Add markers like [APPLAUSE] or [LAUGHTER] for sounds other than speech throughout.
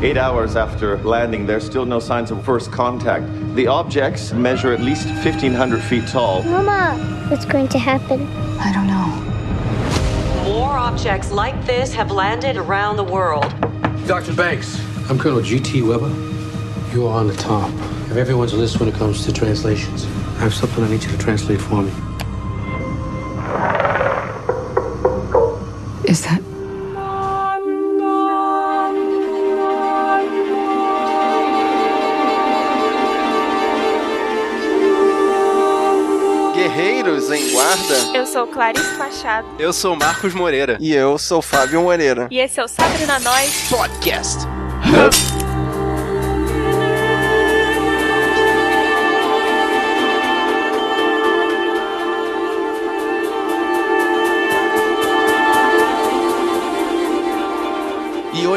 Eight hours after landing, there's still no signs of first contact. The objects measure at least 1,500 feet tall. Mama, what's going to happen? I don't know. More objects like this have landed around the world. Dr. Banks, I'm Colonel G.T. Weber. You are on the top of everyone's list when it comes to translations. I have something I need you to translate for me. Is that. Guarda. Eu sou Clarice Machado. Eu sou Marcos Moreira. E eu sou Fábio Moreira. E esse é o Sabrina Nós Podcast.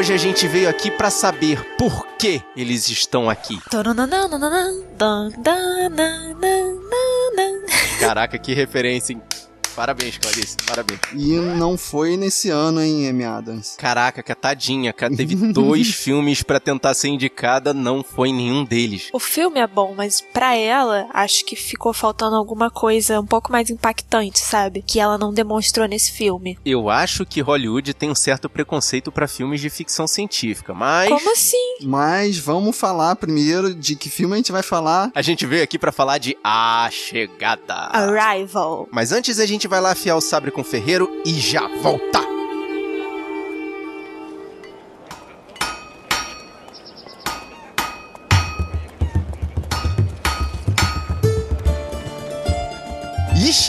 Hoje a gente veio aqui pra saber por que eles estão aqui. Caraca, que referência, hein? Parabéns, Clarice, parabéns. E não foi nesse ano, hein, Amy Adams? Caraca, que tadinha, cara. Teve [LAUGHS] dois filmes pra tentar ser indicada, não foi em nenhum deles. O filme é bom, mas pra ela, acho que ficou faltando alguma coisa um pouco mais impactante, sabe? Que ela não demonstrou nesse filme. Eu acho que Hollywood tem um certo preconceito pra filmes de ficção científica, mas. Como assim? Mas vamos falar primeiro de que filme a gente vai falar. A gente veio aqui pra falar de A Chegada. Arrival. Mas antes a gente vai lá afiar o sabre com o ferreiro e já volta.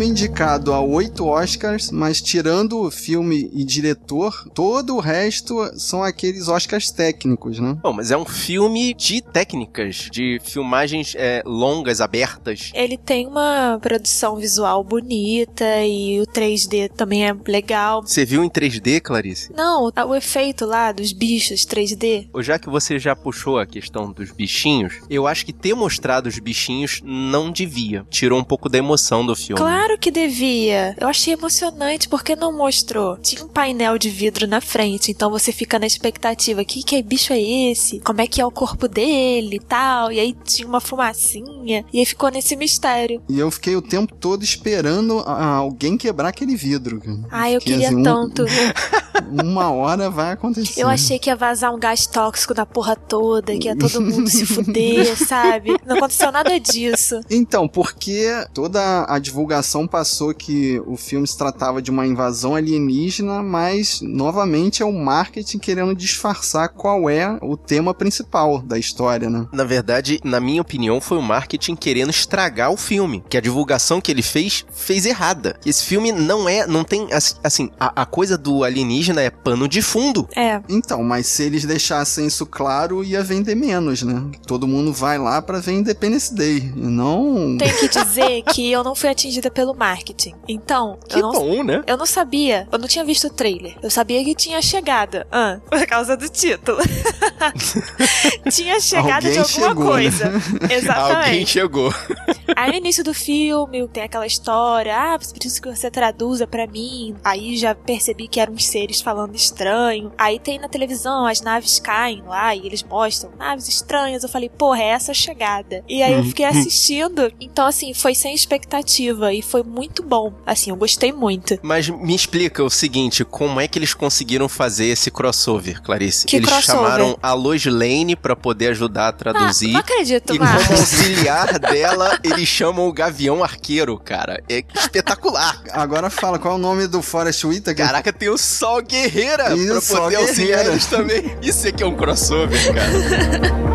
Filme indicado a oito Oscars, mas tirando o filme e diretor, todo o resto são aqueles Oscars técnicos, né? Bom, mas é um filme de técnicas, de filmagens é, longas, abertas. Ele tem uma produção visual bonita e o 3D também é legal. Você viu em 3D, Clarice? Não, o efeito lá dos bichos 3D. Ou já que você já puxou a questão dos bichinhos, eu acho que ter mostrado os bichinhos não devia. Tirou um pouco da emoção do filme. Claro que devia. Eu achei emocionante porque não mostrou. Tinha um painel de vidro na frente, então você fica na expectativa: que que bicho é esse? Como é que é o corpo dele e tal? E aí tinha uma fumacinha e aí ficou nesse mistério. E eu fiquei o tempo todo esperando alguém quebrar aquele vidro. Ai, eu queria assim, um- tanto. [LAUGHS] uma hora vai acontecer. Eu achei que ia vazar um gás tóxico da porra toda, que ia todo mundo se fuder, [LAUGHS] sabe? Não aconteceu nada disso. Então, porque toda a divulgação passou que o filme se tratava de uma invasão alienígena, mas novamente é o marketing querendo disfarçar qual é o tema principal da história, né? Na verdade, na minha opinião, foi o marketing querendo estragar o filme. Que a divulgação que ele fez, fez errada. Esse filme não é, não tem, assim, a, a coisa do alienígena é pano de fundo. É. Então, mas se eles deixassem isso claro, ia vender menos, né? Todo mundo vai lá para ver Independence Day. Não. Tenho que dizer que eu não fui atingida pelo marketing. Então. Que eu não, bom, né? Eu não sabia. Eu não tinha visto o trailer. Eu sabia que tinha chegada. Ah, [LAUGHS] por causa do título. [LAUGHS] tinha chegada Alguém de alguma chegou, coisa. Né? [LAUGHS] Exatamente. Alguém chegou. Aí no início do filme tem aquela história, ah, preciso que você traduza para mim. Aí já percebi que eram uns seres falando estranho. Aí tem na televisão, as naves caem lá e eles mostram naves estranhas. Eu falei, porra, é essa a chegada. E aí eu fiquei [LAUGHS] assistindo. Então, assim, foi sem expectativa e foi muito bom. Assim, eu gostei muito. Mas me explica o seguinte, como é que eles conseguiram fazer esse crossover, Clarice? Que eles crossover? chamaram a Lois Lane pra poder ajudar a traduzir. Ah, não acredito, E Marcos. como auxiliar dela, eles chamam o Gavião Arqueiro, cara. É espetacular. Agora fala, qual é o nome do Forrest Whitaker? Caraca, tem o Sol Guerreira Isso, pra poder auxiliar Guerreira. eles também. Isso aqui é um crossover, cara. [LAUGHS]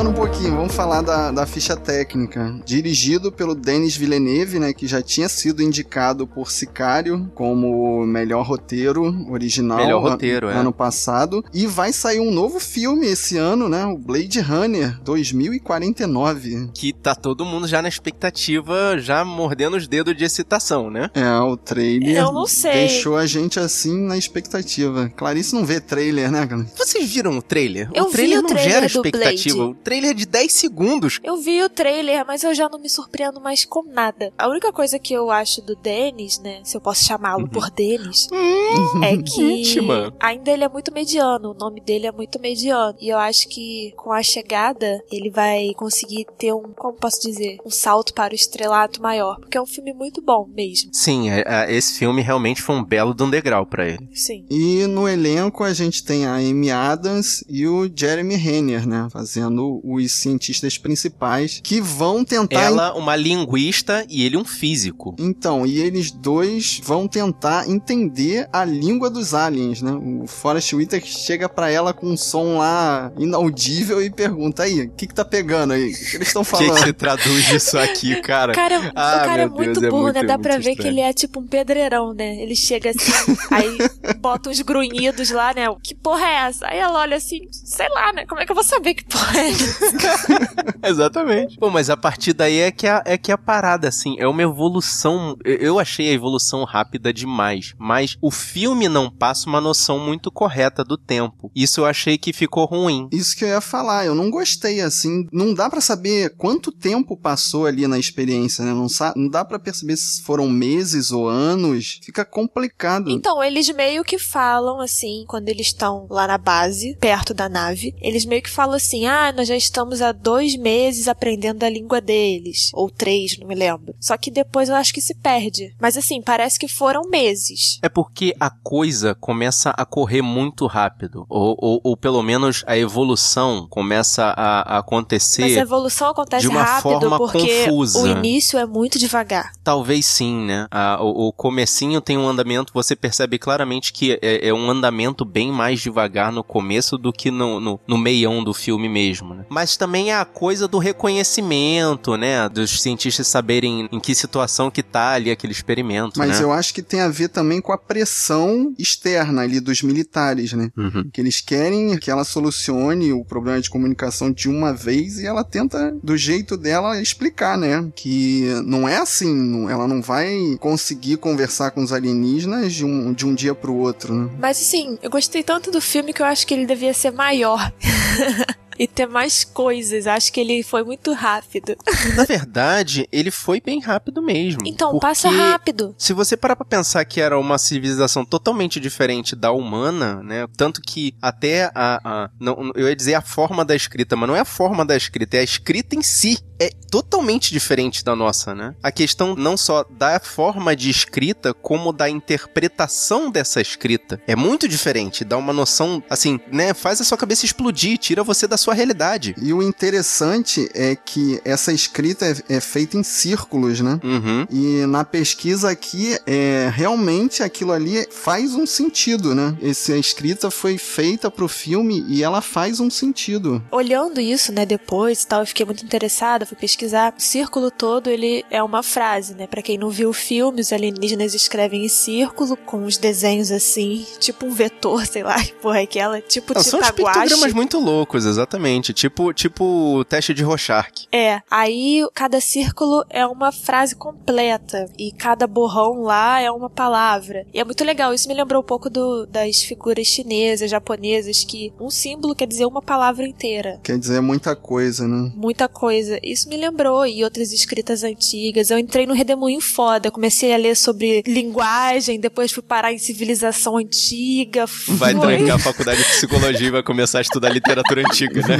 Um pouquinho, vamos falar da, da ficha técnica. Dirigido pelo Denis Villeneuve, né, que já tinha sido indicado por Sicário como melhor roteiro original Melhor roteiro, é. ano passado. E vai sair um novo filme esse ano, né, o Blade Runner 2049. Que tá todo mundo já na expectativa, já mordendo os dedos de excitação, né? É, o trailer Eu não sei. deixou a gente assim na expectativa. Clarice não vê trailer, né, cara? Vocês viram o trailer? Eu o vi trailer o não trailer gera expectativa. Blade. Trailer de 10 segundos. Eu vi o trailer, mas eu já não me surpreendo mais com nada. A única coisa que eu acho do Dennis, né? Se eu posso chamá-lo por Dennis, [LAUGHS] é que íntima. ainda ele é muito mediano. O nome dele é muito mediano. E eu acho que com a chegada ele vai conseguir ter um, como posso dizer, um salto para o estrelato maior. Porque é um filme muito bom mesmo. Sim, é- é- esse filme realmente foi um belo de um degrau pra ele. Sim. E no elenco a gente tem a Amy Adams e o Jeremy Renner, né? Fazendo os cientistas principais que vão tentar. Ela, uma linguista e ele um físico. Então, e eles dois vão tentar entender a língua dos aliens, né? O Forrest Whitaker chega pra ela com um som lá inaudível e pergunta aí, o que que tá pegando aí? O que eles estão O [LAUGHS] que, que falando? você traduz isso aqui, cara? O cara, Ah, o cara é meu Deus, muito é burro, muito- né? Dá é pra muito ver que ele é tipo um pedreirão, né? Ele chega assim, [LAUGHS] aí bota uns grunhidos lá, né? Que porra é essa? Aí ela olha assim, sei lá, né? Como é que eu vou saber que porra é essa? [LAUGHS] Exatamente. Pô, mas a partir daí é que a, é que a parada, assim, é uma evolução. eu- achei a evolução rápida demais. Mas o filme não passa uma noção muito correta do tempo. Isso eu achei que ficou ruim. Isso que eu ia falar, eu não gostei assim, não dá pra saber quanto tempo passou ali na experiência, né? Não, não dá pra perceber se foram meses ou anos, fica complicado. Então, eles meio que falam assim, quando eles estão lá na base, perto da nave, eles meio que falam assim: ah, nós já estamos há dois meses aprendendo a língua deles. Ou três, não me lembro. Só que depois eu acho que se perde. Mas assim, parece que foram meses. É porque a coisa começa a correr muito rápido. Ou, ou, ou pelo menos a evolução começa a, a acontecer. Mas a evolução acontece de uma rápido forma porque confusa. o início é muito devagar. Talvez sim, né? Ah, o, o comecinho tem um andamento, você percebe claramente que é, é um andamento bem mais devagar no começo do que no, no, no meião do filme mesmo, né? Mas também é a coisa do reconhecimento, né? Dos cientistas saberem em que situação que tá ali aquele experimento, Mas né? eu acho que tem a ver também com a pressão externa ali dos militares, né? Uhum. Que eles querem que ela solucione o problema de comunicação de uma vez e ela tenta, do jeito dela, explicar, né? Que não é assim, ela não vai conseguir conversar com os alienígenas de um, de um dia pro outro, né? Mas assim, eu gostei tanto do filme que eu acho que ele devia ser maior. [LAUGHS] e ter mais coisas. Acho que ele foi muito rápido. Na verdade, ele foi bem rápido mesmo. Então, passa rápido. Se você parar pra pensar que era uma civilização totalmente diferente da humana, né? Tanto que até a. a não, eu ia dizer a forma da escrita, mas não é a forma da escrita, é a escrita em si. É totalmente diferente da nossa, né? A questão não só da forma de escrita, como da interpretação dessa escrita. É muito diferente, dá uma noção, assim, né? Faz a sua cabeça explodir, tira você da sua realidade. E o interessante é que essa escrita é, é feita em círculos, né? Uhum. E na pesquisa aqui, é, realmente aquilo ali faz um sentido, né? Essa escrita foi feita pro filme e ela faz um sentido. Olhando isso, né, depois e tal, eu fiquei muito interessada, fui pesquisar. O círculo todo, ele é uma frase, né? Pra quem não viu o filme, os alienígenas escrevem em círculo, com os desenhos assim, tipo um vetor, sei lá, [LAUGHS] que porra é aquela, tipo Não, são uns pictogramas muito loucos, exatamente. Tipo, tipo teste de Rorschach. É, aí cada círculo é uma frase completa e cada borrão lá é uma palavra. E é muito legal, isso me lembrou um pouco do, das figuras chinesas, japonesas, que um símbolo quer dizer uma palavra inteira. Quer dizer muita coisa, né? Muita coisa. Isso me lembrou e outras escritas antigas. Eu entrei no redemoinho foda, comecei a ler sobre linguagem, depois fui parar em civilização antiga. Vai foi... trancar a faculdade de psicologia e vai começar a estudar literatura antiga, né?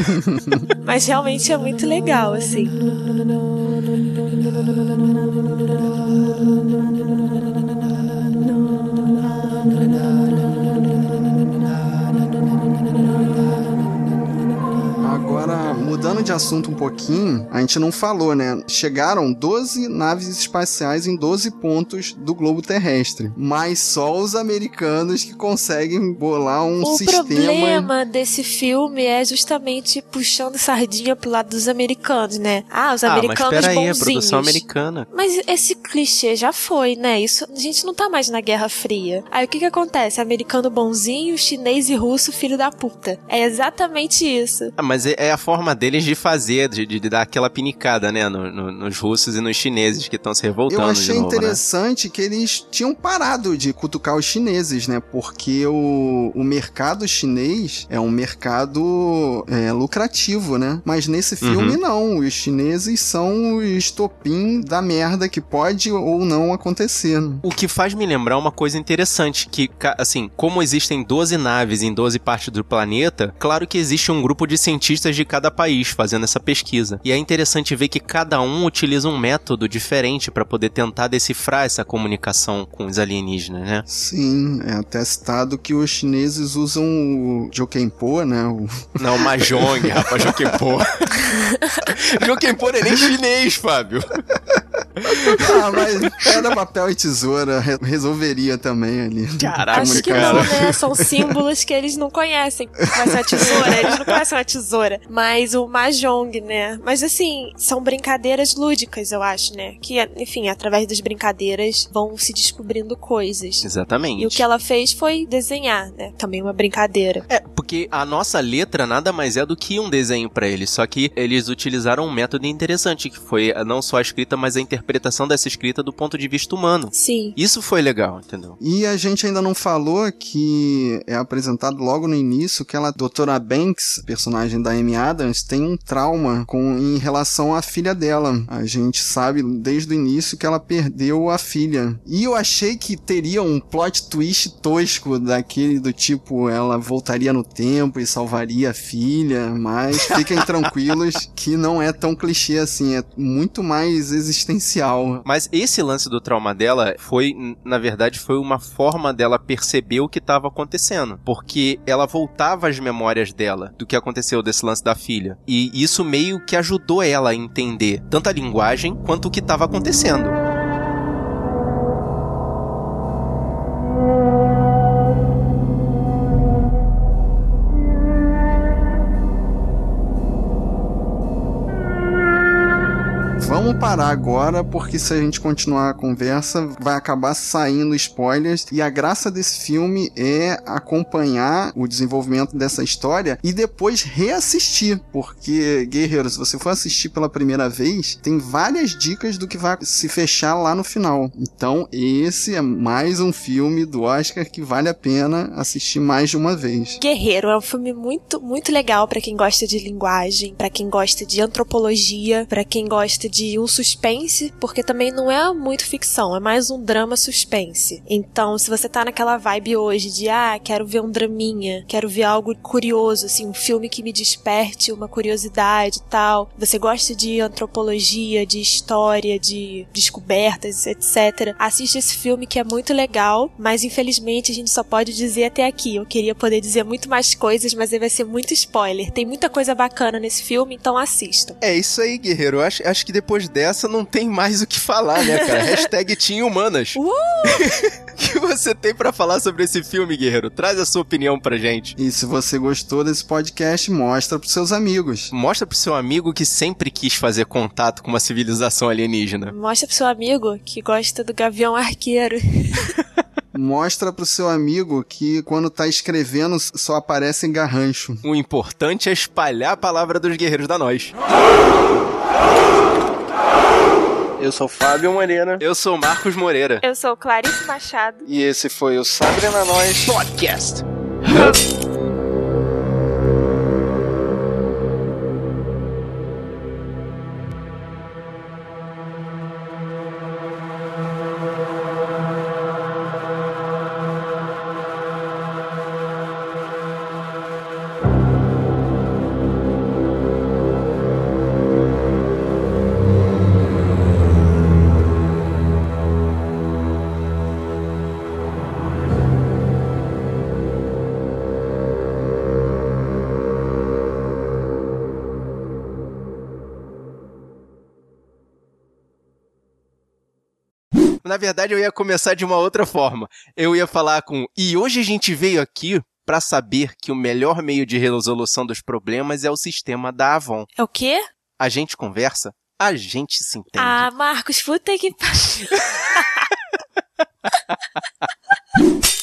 Mas realmente é muito legal, assim. Mudando de assunto um pouquinho, a gente não falou, né? Chegaram 12 naves espaciais em 12 pontos do globo terrestre. Mas só os americanos que conseguem bolar um o sistema. O problema desse filme é justamente puxando sardinha pro lado dos americanos, né? Ah, os americanos ah, mas peraí, bonzinhos. é produção americana. Mas esse clichê já foi, né? Isso, a gente não tá mais na Guerra Fria. Aí o que que acontece? Americano bonzinho, chinês e russo filho da puta. É exatamente isso. Ah, mas é a forma deles de fazer, de, de dar aquela pinicada, né? No, no, nos russos e nos chineses que estão se revoltando. Eu achei novo, interessante né? que eles tinham parado de cutucar os chineses, né? Porque o, o mercado chinês é um mercado é, lucrativo, né? Mas nesse filme Uhum. não. Os chineses são o estopim da merda que pode ou não acontecer. né? O que faz me lembrar uma coisa interessante, que, assim, como existem 12 naves em 12 partes do planeta, claro que existe um grupo de cientistas de cada país fazendo essa pesquisa. E é interessante ver que cada um utiliza um método diferente para poder tentar decifrar essa comunicação com os alienígenas, né? Sim, é até citado que os chineses usam o Jokenpo, né? O... [LAUGHS] Não, Mahjong, rapaz, Jokenpo. [LAUGHS] Jokenpo não é nem chinês, Fábio. [LAUGHS] ah, [LAUGHS] mas pedra, papel e tesoura re- resolveria também ali. Caraca, Acho que não, né? [LAUGHS] São símbolos que eles não conhecem. Ser a tesoura, eles não conhecem a tesoura. Mas o Mahjong, né? Mas assim, são brincadeiras lúdicas, eu acho, né? Que, enfim, através das brincadeiras vão se descobrindo coisas. Exatamente. E o que ela fez foi desenhar, né? Também uma brincadeira. É, porque a nossa letra nada mais é do que um desenho pra eles, só que eles utilizaram um método interessante, que foi não só a escrita, mas a interpretação dessa escrita do ponto de vista humano. Sim. Isso foi legal, entendeu? E a gente ainda não falou que é apresentado logo no início que ela, a doutora Banks, personagem da Amy Adams, tem um trauma com em relação à filha dela. A gente sabe desde o início que ela perdeu a filha. E eu achei que teria um plot twist tosco daquele do tipo ela voltaria no tempo e salvaria a filha, mas fiquem [LAUGHS] tranquilos que não é tão clichê assim, é muito mais existencial. Mas esse lance do trauma dela foi, na verdade, foi uma forma dela perceber o que estava acontecendo. Porque ela voltava às memórias dela do que aconteceu desse lance da filha. E isso meio que ajudou ela a entender tanto a linguagem quanto o que estava acontecendo. Vamos parar agora, porque se a gente continuar a conversa, vai acabar saindo spoilers. E a graça desse filme é acompanhar o desenvolvimento dessa história e depois reassistir. Porque, guerreiros, se você for assistir pela primeira vez, tem várias dicas do que vai se fechar lá no final. Então, esse é mais um filme do Oscar que vale a pena assistir mais de uma vez. Guerreiro é um filme muito, muito legal para quem gosta de linguagem, para quem gosta de antropologia, para quem gosta de um suspense, porque também não é muito ficção, é mais um drama suspense. Então, se você tá naquela vibe hoje de ah, quero ver um draminha, quero ver algo curioso, assim, um filme que me desperte uma curiosidade e tal. Você gosta de antropologia, de história, de descobertas, etc. Assiste esse filme que é muito legal, mas infelizmente a gente só pode dizer até aqui. Eu queria poder dizer muito mais coisas, mas aí vai ser muito spoiler. Tem muita coisa bacana nesse filme, então assistam. É isso aí, guerreiro. Acho, acho que depois dessa não tem mais o que falar, né, cara? [LAUGHS] Hashtag Team Humanas. Uh! [LAUGHS] O que você tem para falar sobre esse filme, guerreiro? Traz a sua opinião pra gente. E se você gostou desse podcast, mostra pros seus amigos. Mostra pro seu amigo que sempre quis fazer contato com uma civilização alienígena. Mostra pro seu amigo que gosta do Gavião Arqueiro. [LAUGHS] Mostra pro seu amigo que quando tá escrevendo só aparece em garrancho. O importante é espalhar a palavra dos guerreiros da nós. Eu sou Fábio Moreira. Eu sou Marcos Moreira. Eu sou Clarice Machado. E esse foi o Sabre na Nós Podcast. [LAUGHS] Na verdade, eu ia começar de uma outra forma. Eu ia falar com. E hoje a gente veio aqui para saber que o melhor meio de resolução dos problemas é o sistema da Avon. É o quê? A gente conversa, a gente se entende. Ah, Marcos, puta que pariu. [LAUGHS]